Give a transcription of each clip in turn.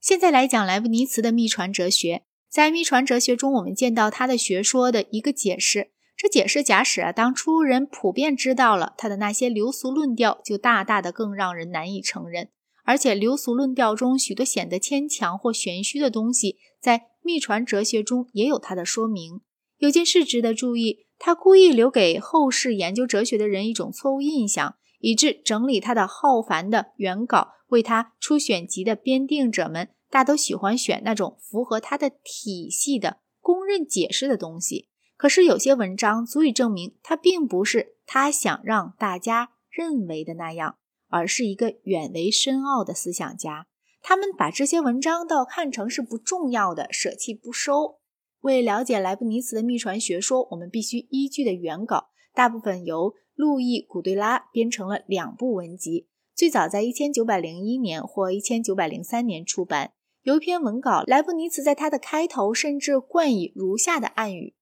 现在来讲莱布尼茨的秘传哲学。在秘传哲学中，我们见到他的学说的一个解释。这解释假使啊，当初人普遍知道了他的那些流俗论调，就大大的更让人难以承认。而且流俗论调中许多显得牵强或玄虚的东西，在秘传哲学中也有它的说明。有件事值得注意，他故意留给后世研究哲学的人一种错误印象，以致整理他的浩繁的原稿为他出选集的编订者们大都喜欢选那种符合他的体系的公认解释的东西。可是有些文章足以证明他并不是他想让大家认为的那样。而是一个远为深奥的思想家，他们把这些文章倒看成是不重要的，舍弃不收。为了解莱布尼茨的秘传学说，我们必须依据的原稿，大部分由路易·古对拉编成了两部文集，最早在一千九百零一年或一千九百零三年出版。有一篇文稿，莱布尼茨在他的开头甚至冠以如下的暗语：“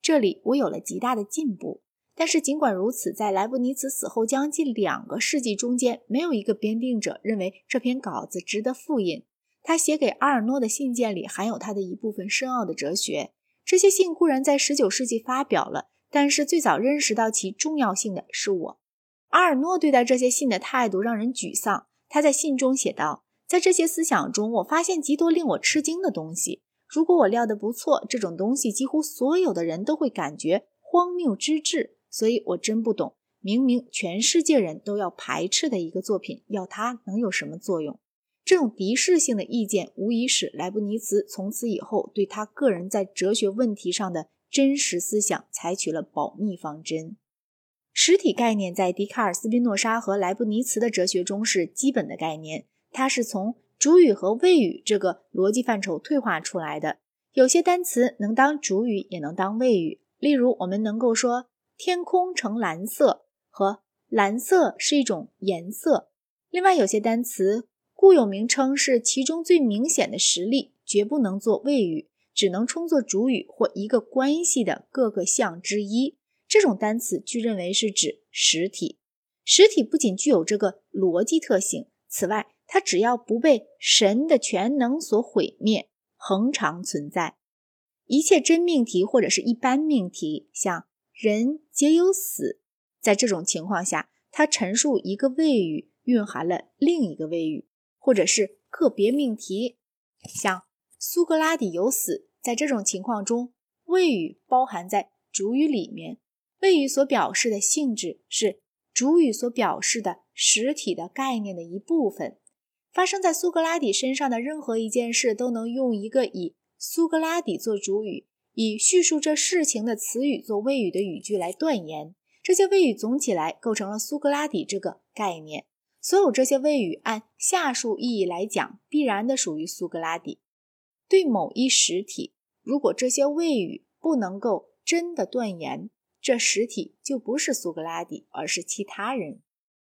这里我有了极大的进步。”但是尽管如此，在莱布尼茨死后将近两个世纪中间，没有一个编定者认为这篇稿子值得复印。他写给阿尔诺的信件里含有他的一部分深奥的哲学。这些信固然在19世纪发表了，但是最早认识到其重要性的是我。阿尔诺对待这些信的态度让人沮丧。他在信中写道：“在这些思想中，我发现极多令我吃惊的东西。如果我料得不错，这种东西几乎所有的人都会感觉荒谬之至。”所以我真不懂，明明全世界人都要排斥的一个作品，要它能有什么作用？这种敌视性的意见，无疑使莱布尼茨从此以后对他个人在哲学问题上的真实思想采取了保密方针。实体概念在笛卡尔、斯宾诺莎和莱布尼茨的哲学中是基本的概念，它是从主语和谓语这个逻辑范畴退化出来的。有些单词能当主语，也能当谓语。例如，我们能够说。天空呈蓝色，和蓝色是一种颜色。另外，有些单词固有名称是其中最明显的实例，绝不能做谓语，只能充作主语或一个关系的各个项之一。这种单词据认为是指实体。实体不仅具有这个逻辑特性，此外，它只要不被神的全能所毁灭，恒常存在。一切真命题或者是一般命题，像。人皆有死，在这种情况下，它陈述一个谓语蕴含了另一个谓语，或者是个别命题，像苏格拉底有死，在这种情况中，谓语包含在主语里面，谓语所表示的性质是主语所表示的实体的概念的一部分。发生在苏格拉底身上的任何一件事，都能用一个以苏格拉底做主语。以叙述这事情的词语做谓语的语句来断言，这些谓语总起来构成了苏格拉底这个概念。所有这些谓语按下述意义来讲，必然的属于苏格拉底。对某一实体，如果这些谓语不能够真的断言，这实体就不是苏格拉底，而是其他人。